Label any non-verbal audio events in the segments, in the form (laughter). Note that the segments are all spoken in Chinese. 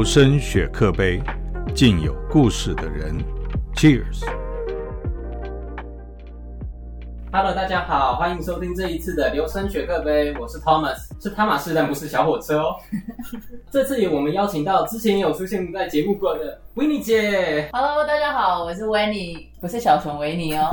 留声雪克杯，敬有故事的人。Cheers！Hello，大家好，欢迎收听这一次的留声雪克杯，我是 Thomas，是汤马士，但不是小火车哦。(laughs) 这次我们邀请到之前也有出现在节目过的 n i 姐。Hello，大家好，我是维尼，不是小熊维尼哦。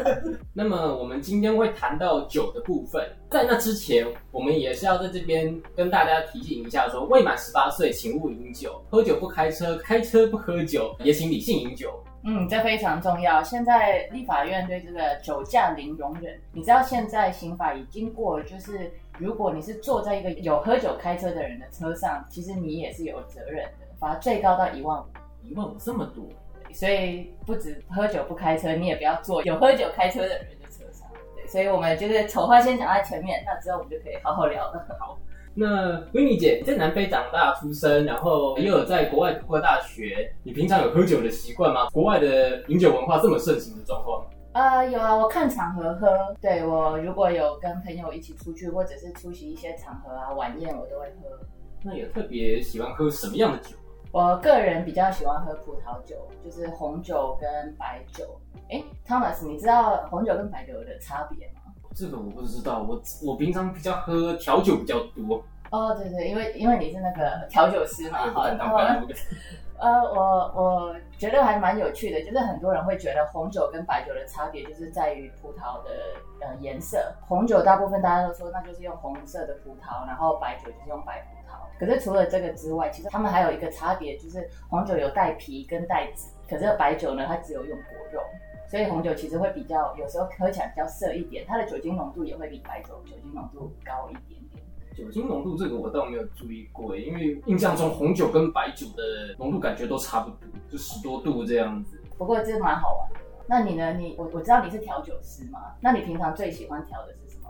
(laughs) 那么我们今天会谈到酒的部分，在那之前，我们也是要在这边跟大家提醒一下说未满十八岁请勿饮酒，喝酒不开车，开车不喝酒，也请理性饮酒。嗯，这非常重要。现在立法院对这个酒驾零容忍，你知道现在刑法已经过了，就是如果你是坐在一个有喝酒开车的人的车上，其实你也是有责任的，罚最高到一万五。一万五这么多，所以不止喝酒不开车，你也不要坐有喝酒开车的人的车上。对，所以我们就是丑话先讲在前面，那之后我们就可以好好聊了。好。那 n i 姐在南非长大出生，然后也有在国外读过大学。你平常有喝酒的习惯吗？国外的饮酒文化这么盛行的状况？呃，有啊，我看场合喝。对我如果有跟朋友一起出去，或者是出席一些场合啊晚宴，我都会喝。那有特别喜欢喝什么样的酒？我个人比较喜欢喝葡萄酒，就是红酒跟白酒。哎，Thomas，你知道红酒跟白酒的差别吗？这个我不知道，我我平常比较喝调酒比较多。哦，对对，因为因为你是那个调酒师嘛，好，当呃，我我觉得还蛮有趣的，就是很多人会觉得红酒跟白酒的差别就是在于葡萄的呃颜色。红酒大部分大家都说那就是用红色的葡萄，然后白酒就是用白葡萄。可是除了这个之外，其实他们还有一个差别，就是红酒有带皮跟带籽，可是白酒呢它只有用果肉。所以红酒其实会比较，有时候喝起来比较涩一点，它的酒精浓度也会比白酒酒精浓度高一点点。酒精浓度这个我倒没有注意过，因为印象中红酒跟白酒的浓度感觉都差不多，就十多度这样子。不过这蛮好玩的。那你呢？你我我知道你是调酒师嘛？那你平常最喜欢调的是什么？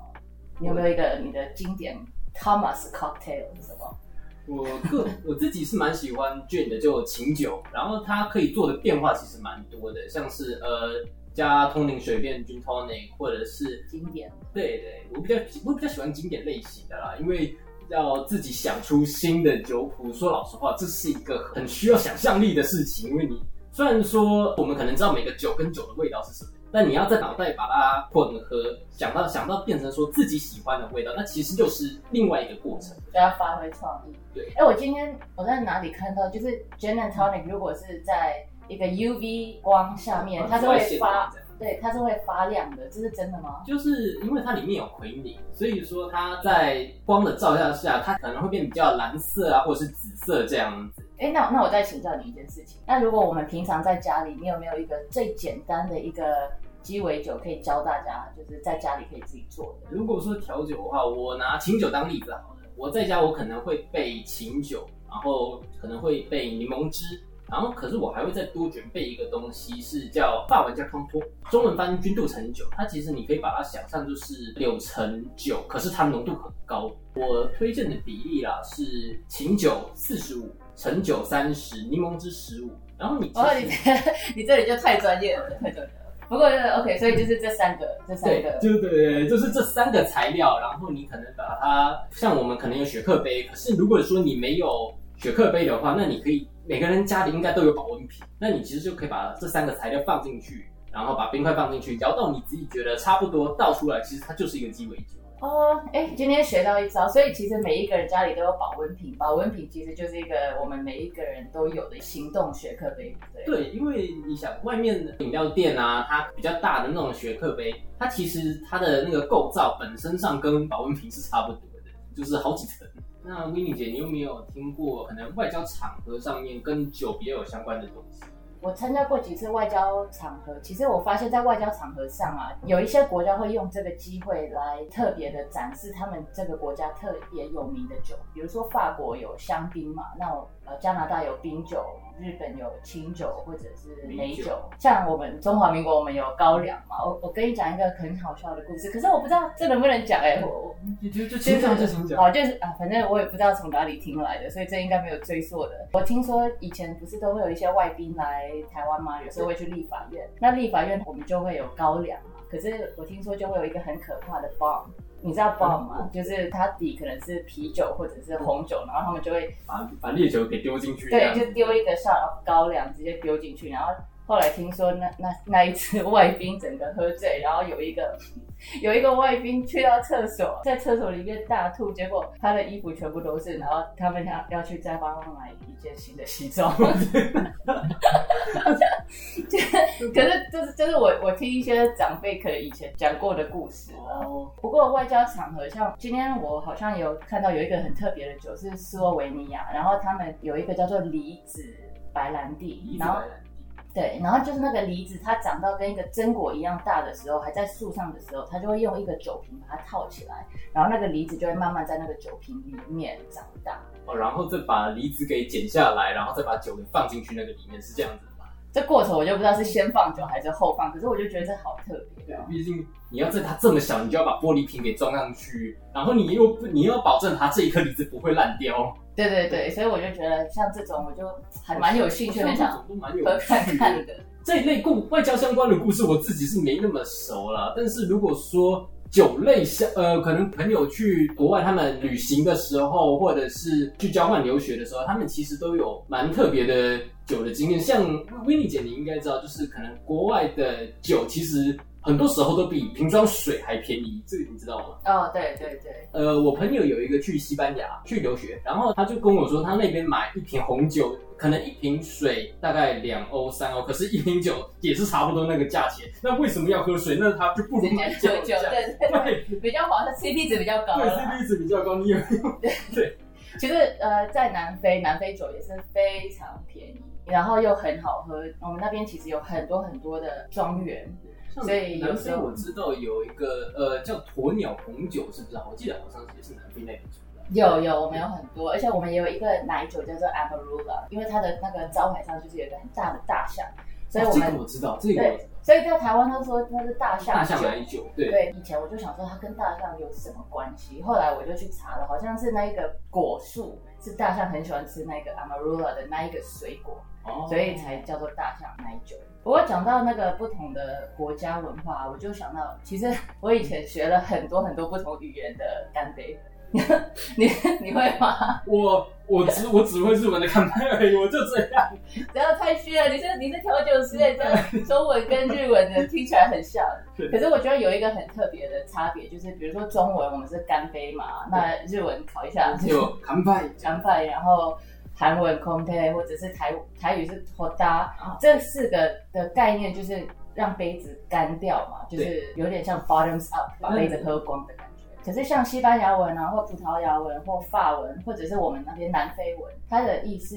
你有没有一个你的经典 Thomas cocktail 是什么？我个我自己是蛮喜欢 gin 的，就琴酒，然后它可以做的变化其实蛮多的，像是呃加通灵水变 gin tonic，或者是经典。对对，我比较我比较喜欢经典类型的啦，因为要自己想出新的酒谱，说老实话，这是一个很需要想象力的事情，因为你虽然说我们可能知道每个酒跟酒的味道是什么。但你要在脑袋把它混合，想到想到变成说自己喜欢的味道，那其实就是另外一个过程，就要发挥创意。对，哎，我今天我在哪里看到，就是 gin and tonic 如果是在一个 UV 光下面，它是会发，对，它是会发亮的，这是真的吗？就是因为它里面有奎宁，所以说它在光的照耀下，它可能会变比较蓝色啊，或者是紫色这样子。哎，那那我再请教你一件事情，那如果我们平常在家里，你有没有一个最简单的一个鸡尾酒可以教大家，就是在家里可以自己做的？如果说调酒的话，我拿琴酒当例子好了。我在家我可能会备琴酒，然后可能会备柠檬汁，然后可是我还会再多准备一个东西，是叫法文叫康托，中文翻君度橙酒。它其实你可以把它想象就是柳橙酒，可是它浓度很高。我推荐的比例啦是琴酒四十五。橙酒三十，柠檬汁十五，然后你哦，你 (laughs) 你这里就太专业了，太专业了。不过 OK，所以就是这三个，这三个，就对，就是这三个材料，然后你可能把它，像我们可能有雪克杯，可是如果说你没有雪克杯的话，那你可以每个人家里应该都有保温瓶，那你其实就可以把这三个材料放进去，然后把冰块放进去，摇到你自己觉得差不多倒出来，其实它就是一个鸡尾酒。哦，哎，今天学到一招，所以其实每一个人家里都有保温瓶，保温瓶其实就是一个我们每一个人都有的行动雪克杯，对对，因为你想外面的饮料店啊，它比较大的那种雪克杯，它其实它的那个构造本身上跟保温瓶是差不多的，就是好几层。那 w i n n i e 姐，你有没有听过可能外交场合上面跟酒比较有相关的东西？我参加过几次外交场合，其实我发现，在外交场合上啊，有一些国家会用这个机会来特别的展示他们这个国家特别有名的酒，比如说法国有香槟嘛，那呃加拿大有冰酒，日本有清酒或者是美酒，像我们中华民国我们有高粱嘛。我我跟你讲一个很好笑的故事，可是我不知道这能不能讲哎，我就就就请讲就请讲，好就是啊，反正我也不知道从哪里听来的，所以这应该没有追溯的。我听说以前不是都会有一些外宾来。台湾嘛，有时候会去立法院，那立法院我们就会有高粱嘛。可是我听说就会有一个很可怕的 bomb，你知道 bomb 吗？就是它底可能是啤酒或者是红酒，然后他们就会把把烈酒给丢进去，对，就丢一个 shot of 高粱直接丢进去，然后。后来听说那那那一次 (laughs) 外宾整个喝醉，然后有一个有一个外宾去到厕所，在厕所里面大吐，结果他的衣服全部都是，然后他们要要去再帮他买一件新的西装。(laughs) 可是就是就是我我听一些长辈可能以前讲过的故事哦。不过外交场合，像今天我好像有看到有一个很特别的酒是斯洛维尼亚，然后他们有一个叫做梨子白兰地，然后。对，然后就是那个梨子，它长到跟一个榛果一样大的时候，还在树上的时候，它就会用一个酒瓶把它套起来，然后那个梨子就会慢慢在那个酒瓶里面长大。哦，然后再把梨子给剪下来，然后再把酒给放进去那个里面，是这样子？这过程我就不知道是先放酒还是后放，可是我就觉得这好特别。对啊，毕竟你要在它这么小，你就要把玻璃瓶给装上去，然后你又你又要保证它这一颗梨子不会烂掉。对对对，所以我就觉得像这种，我就还蛮有兴趣，很想喝看看的。这一类故外交相关的故事，我自己是没那么熟了。但是如果说酒类相，呃，可能朋友去国外他们旅行的时候，或者是去交换留学的时候，他们其实都有蛮特别的酒的经验。像维尼姐，你应该知道，就是可能国外的酒其实。很多时候都比瓶装水还便宜，这个你知道吗？哦，对对对。呃，我朋友有一个去西班牙去留学，然后他就跟我说，他那边买一瓶红酒，可能一瓶水大概两欧三欧，可是一瓶酒也是差不多那个价钱。那为什么要喝水？那他 (laughs) 就不如买酒。酒对对，比较划算，CP 值比较高。对，CP 值比较高，你有对对。(laughs) 其实呃，在南非，南非酒也是非常便宜，然后又很好喝。我们那边其实有很多很多的庄园。所以有时候我知道有一个呃叫鸵鸟红酒，是不是？我记得好像也是南非那边出的。有有，我们有很多，而且我们也有一个奶酒叫做 Amarula，因为它的那个招牌上就是有一个很大的大象，所以我们我知道这个。对，所以在台湾他说它是大象大象奶酒。对对，以前我就想说它跟大象有什么关系，后来我就去查了，好像是那一个果树是大象很喜欢吃那个 Amarula 的那一个水果，所以才叫做大象奶酒。不过讲到那个不同的国家文化，我就想到，其实我以前学了很多很多不同语言的干杯，(laughs) 你你会吗？我我只我只会日文的干杯而已，我就这样。不要太虚了，你是你是调酒师，这 (laughs) 中文跟日文的听起来很像。可是我觉得有一个很特别的差别，就是比如说中文我们是干杯嘛，那日文考一下就 (laughs) 干杯，干杯，然后。韩文 compare 或者是台台语是 d a 这四个的概念就是让杯子干掉嘛，就是有点像 bottoms up 把杯子喝光的感觉。可是像西班牙文啊，或葡萄牙文，或法文，或者是我们那边南非文，它的意思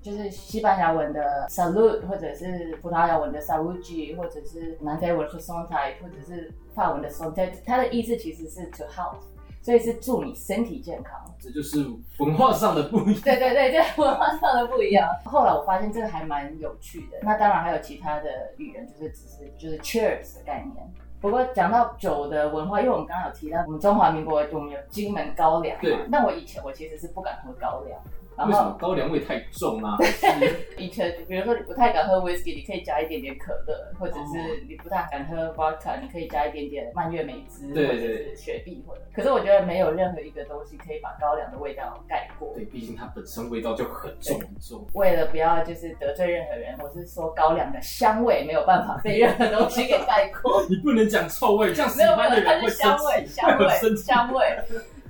就是西班牙文的 salute，或者是葡萄牙文的 salugi，或者是南非文的 santai，或者是法文的 santai，它的意思其实是 to health。所以是祝你身体健康，这就是文化上的不一样。对对对这，文化上的不一样。后来我发现这个还蛮有趣的。那当然还有其他的语言，就是只是就是 cheers 的概念。不过讲到酒的文化，因为我们刚刚有提到我们中华民国我们有金门高粱，对。那我以前我其实是不敢喝高粱。为什么高粱味太重啊？(laughs) 以前比如说你不太敢喝 whisky，你可以加一点点可乐，或者是你不太敢喝 vodka，你可以加一点点蔓越莓汁，或者是雪碧，或者。可是我觉得没有任何一个东西可以把高粱的味道盖过。对，毕竟它本身味道就很重很重。为了不要就是得罪任何人，我是说高粱的香味没有办法被任何东西给盖过。(laughs) 你不能讲臭味，这样喜欢的人会香味，(laughs) 香味，香味。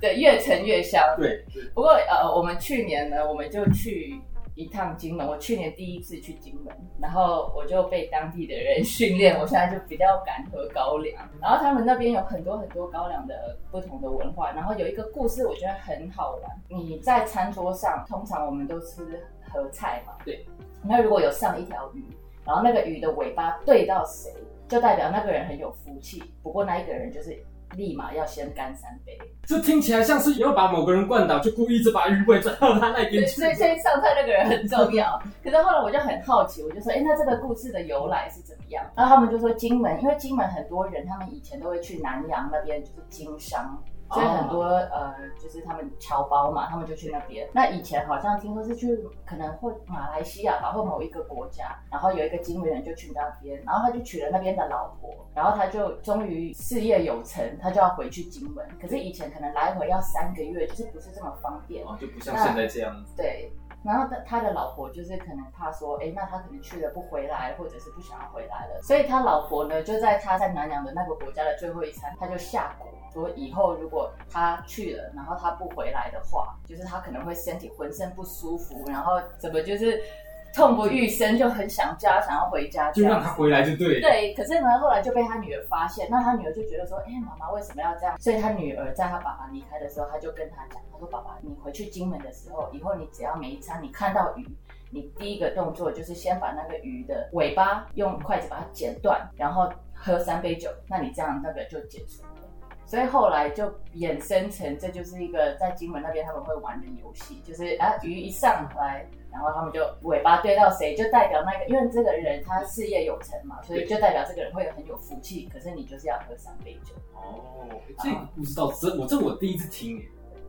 对，越陈越香。对，不过呃，我们去年呢，我们就去一趟金门。我去年第一次去金门，然后我就被当地的人训练，我现在就比较敢喝高粱。然后他们那边有很多很多高粱的不同的文化。然后有一个故事，我觉得很好玩。你在餐桌上，通常我们都吃合菜嘛。对。那如果有上一条鱼，然后那个鱼的尾巴对到谁，就代表那个人很有福气。不过那一个人就是。立马要先干三杯，这听起来像是要把某个人灌倒，就故意就把鱼尾转到他那边去。所以 (laughs) 先上菜那个人很重要。可是后来我就很好奇，我就说，哎，那这个故事的由来是怎么样？然后他们就说，金门，因为金门很多人，他们以前都会去南洋那边，就是经商。所以很多呃，就是他们侨胞嘛，他们就去那边。那以前好像听说是去可能或马来西亚吧，或某一个国家，然后有一个金门人就去那边，然后他就娶了那边的老婆，然后他就终于事业有成，他就要回去金门。可是以前可能来回要三个月，就是不是这么方便，哦，就不像现在这样子。对。然后他他的老婆就是可能怕说，哎，那他可能去了不回来，或者是不想要回来了，所以他老婆呢就在他在南洋的那个国家的最后一餐，他就下蛊说以后如果他去了，然后他不回来的话，就是他可能会身体浑身不舒服，然后怎么就是。痛不欲生，就很想家，想要回家，就让他回来就对。对，可是呢，后来就被他女儿发现，那他女儿就觉得说，哎，妈妈为什么要这样？所以他女儿在他爸爸离开的时候，他就跟他讲，他说，爸爸，你回去金门的时候，以后你只要每一餐你看到鱼，你第一个动作就是先把那个鱼的尾巴用筷子把它剪断，然后喝三杯酒，那你这样那个就解除了。所以后来就衍生成，这就是一个在金门那边他们会玩的游戏，就是啊鱼一上来。然后他们就尾巴对到谁，就代表那个，因为这个人他事业有成嘛，所以就代表这个人会很有福气。可是你就是要喝三杯酒。哦，这个不知道，这我这我第一次听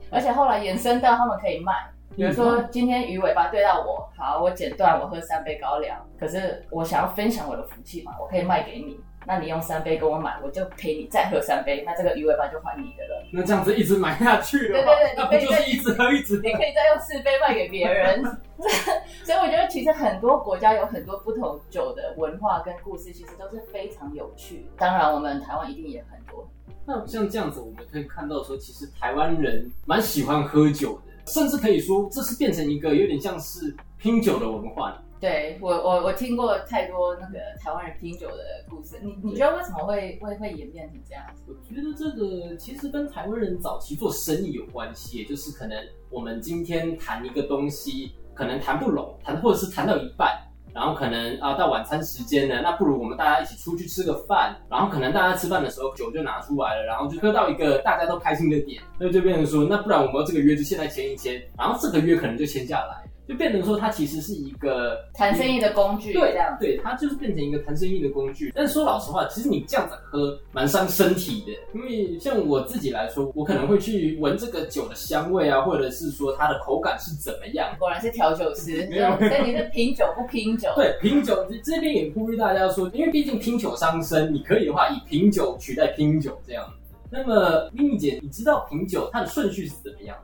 而且后来延伸到他们可以卖，比如说今天鱼尾巴对到我，好，我剪断，我喝三杯高粱。可是我想要分享我的福气嘛，我可以卖给你。那你用三杯跟我买，我就陪你再喝三杯，那这个鱼尾巴就还你的了。那这样子一直买下去了，对对对，那不就是一直喝一直喝？你可以再用四杯卖给别人。(laughs) 所以我觉得其实很多国家有很多不同酒的文化跟故事，其实都是非常有趣。当然，我们台湾一定也很多。那像这样子，我们可以看到说，其实台湾人蛮喜欢喝酒的，甚至可以说这是变成一个有点像是拼酒的文化。对我我我听过太多那个台湾人拼酒的故事，你你觉得为什么会会会演变成这样子？我觉得这个其实跟台湾人早期做生意有关系，就是可能我们今天谈一个东西，可能谈不拢，谈或者是谈到一半，然后可能啊到晚餐时间呢，那不如我们大家一起出去吃个饭，然后可能大家吃饭的时候酒就拿出来了，然后就喝到一个大家都开心的点，那就变成说，那不然我们这个约就现在签一签，然后这个约可能就签下来。就变成说，它其实是一个谈生意的工具，对，这样，对，它就是变成一个谈生意的工具。但是说老实话，其实你这样子喝蛮伤身体的，因为像我自己来说，我可能会去闻这个酒的香味啊，或者是说它的口感是怎么样。果然是调酒师，(laughs) 没有，所以你是品酒不拼酒。对，品酒这边也呼吁大家说，因为毕竟拼酒伤身，你可以的话以品酒取代拼酒这样。那么咪咪姐，你知道品酒它的顺序是怎么样？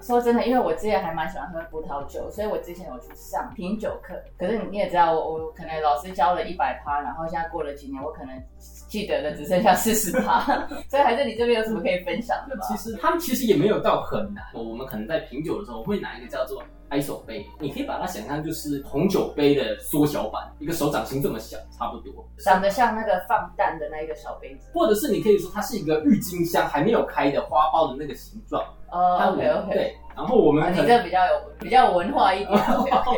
说真的，因为我之前还蛮喜欢喝葡萄酒，所以我之前有去上品酒课。可是你也知道，我我可能老师教了一百趴，然后现在过了几年，我可能记得的只剩下四十趴。(laughs) 所以还是你这边有什么可以分享的吗？其实他们其实也没有到很难。我们可能在品酒的时候会拿一个叫做 I 手杯，你可以把它想象就是红酒杯的缩小版，一个手掌心这么小，差不多。长得像那个放蛋的那一个小杯子，或者是你可以说它是一个郁金香还没有开的花苞的那个形状。哦，OK OK，对，然后我们你这比较有比较文化一点，(laughs) 好，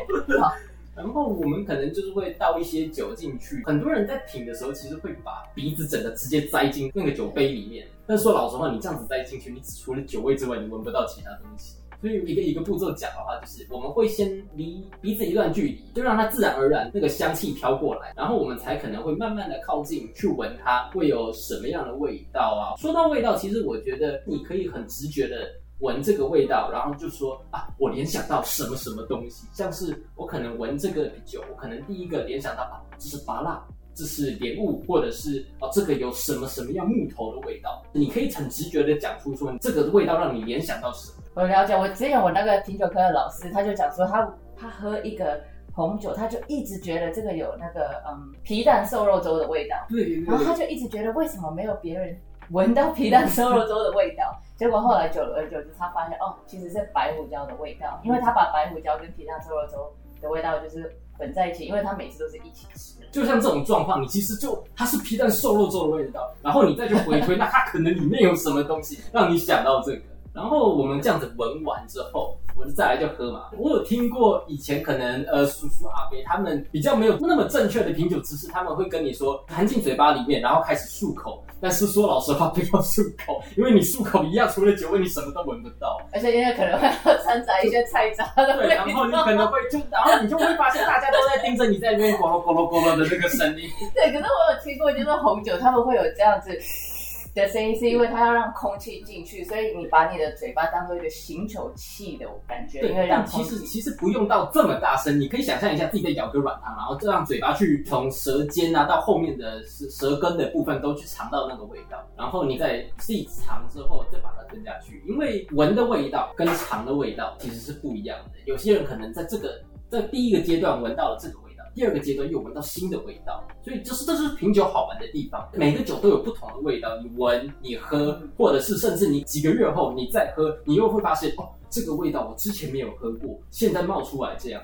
然后我们可能就是会倒一些酒进去，很多人在品的时候，其实会把鼻子整个直接栽进那个酒杯里面。但是说老实话，你这样子栽进去，你除了酒味之外，你闻不到其他东西。所以一个一个步骤讲的话，就是我们会先离鼻子一段距离，就让它自然而然那个香气飘过来，然后我们才可能会慢慢的靠近去闻它会有什么样的味道啊。说到味道，其实我觉得你可以很直觉的闻这个味道，然后就说啊，我联想到什么什么东西，像是我可能闻这个酒，我可能第一个联想到啊，这是芭辣。这是莲雾，或者是哦，这个有什么什么样木头的味道？你可以很直觉的讲出说，这个味道让你联想到什么？我了解，我之前我那个品酒科的老师，他就讲说，他他喝一个红酒，他就一直觉得这个有那个嗯皮蛋瘦肉粥的味道。对。然后他就一直觉得为什么没有别人闻到皮蛋瘦肉粥的味道？(laughs) 结果后来久而久之，他发现哦，其实是白胡椒的味道，因为他把白胡椒跟皮蛋瘦肉粥的味道就是混在一起，因为他每次都是一起吃。就像这种状况，你其实就它是皮蛋瘦肉粥的味道，然后你再去回推，(laughs) 那它可能里面有什么东西让你想到这个。然后我们这样子闻完之后，我就再来就喝嘛。我有听过以前可能呃叔叔阿伯他们比较没有那么正确的品酒知识，他们会跟你说含进嘴巴里面，然后开始漱口。但是说老实话，不要漱口，因为你漱口一样，除了酒味，你什么都闻不到。而且因为可能会掺杂一些菜渣的味道。对，然后你可能会就，然后你就会发现大家都在盯着你在那边咕噜咕噜咕噜的这个声音。(laughs) 对，可是我有听过，就是红酒他们会有这样子。的声音，是因为它要让空气进去，所以你把你的嘴巴当做一个行酒器的感觉，因为让其实其实不用到这么大声，你可以想象一下自己在咬个软糖，然后这样嘴巴去从舌尖啊到后面的舌舌根的部分都去尝到那个味道，然后你再自己尝之后再把它吞下去，因为闻的味道跟尝的味道其实是不一样的。有些人可能在这个在第一个阶段闻到了这个味。第二个阶段又闻到新的味道，所以这是这是品酒好玩的地方。每个酒都有不同的味道，你闻、你喝，或者是甚至你几个月后你再喝，你又会发现哦，这个味道我之前没有喝过，现在冒出来这样。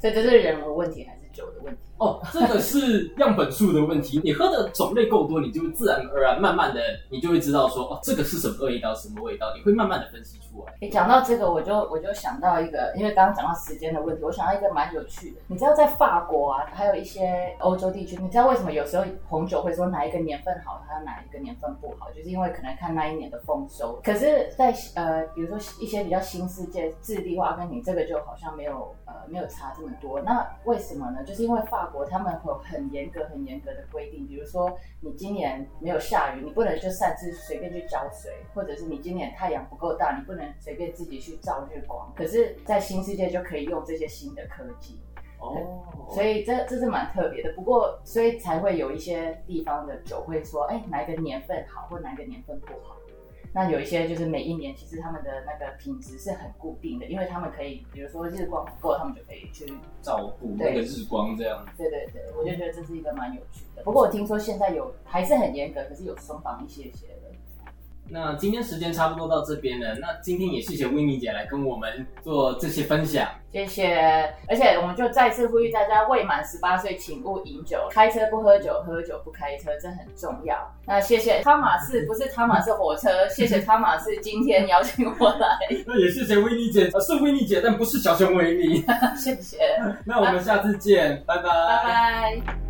所以这是人的问题还是酒的问题？哦，这个是样本数的问题。你喝的种类够多，你就自然而然、慢慢的，你就会知道说，哦，这个是什么味道，什么味道，你会慢慢的分析出来。你讲到这个，我就我就想到一个，因为刚刚讲到时间的问题，我想到一个蛮有趣的。你知道在法国啊，还有一些欧洲地区，你知道为什么有时候红酒会说哪一个年份好，它哪一个年份不好，就是因为可能看那一年的丰收。可是，在呃，比如说一些比较新世界、智利化，跟你这个就好像没有呃没有差这么多。那为什么呢？就是因为法国他们有。很严格、很严格的规定，比如说你今年没有下雨，你不能就擅自随便去浇水；或者是你今年太阳不够大，你不能随便自己去照日光。可是，在新世界就可以用这些新的科技哦，所以这这是蛮特别的。不过，所以才会有一些地方的酒会说，哎，哪一个年份好，或哪一个年份不好。那有一些就是每一年其实他们的那个品质是很固定的，因为他们可以，比如说日光不够，他们就可以去照顾那个日光这样。对对对，我就觉得这是一个蛮有趣的。不过我听说现在有还是很严格，可是有松绑一些些的。那今天时间差不多到这边了，那今天也谢谢维尼姐来跟我们做这些分享，谢谢。而且我们就再次呼吁大家，未满十八岁请勿饮酒，开车不喝酒，喝酒不开车，这很重要。那谢谢汤马士，不是汤马士火车，(laughs) 谢谢汤马士今天邀请我来。那也谢谢维尼姐，是维尼姐，但不是小熊维尼。(laughs) 谢谢。(laughs) 那我们下次见，拜拜。拜拜。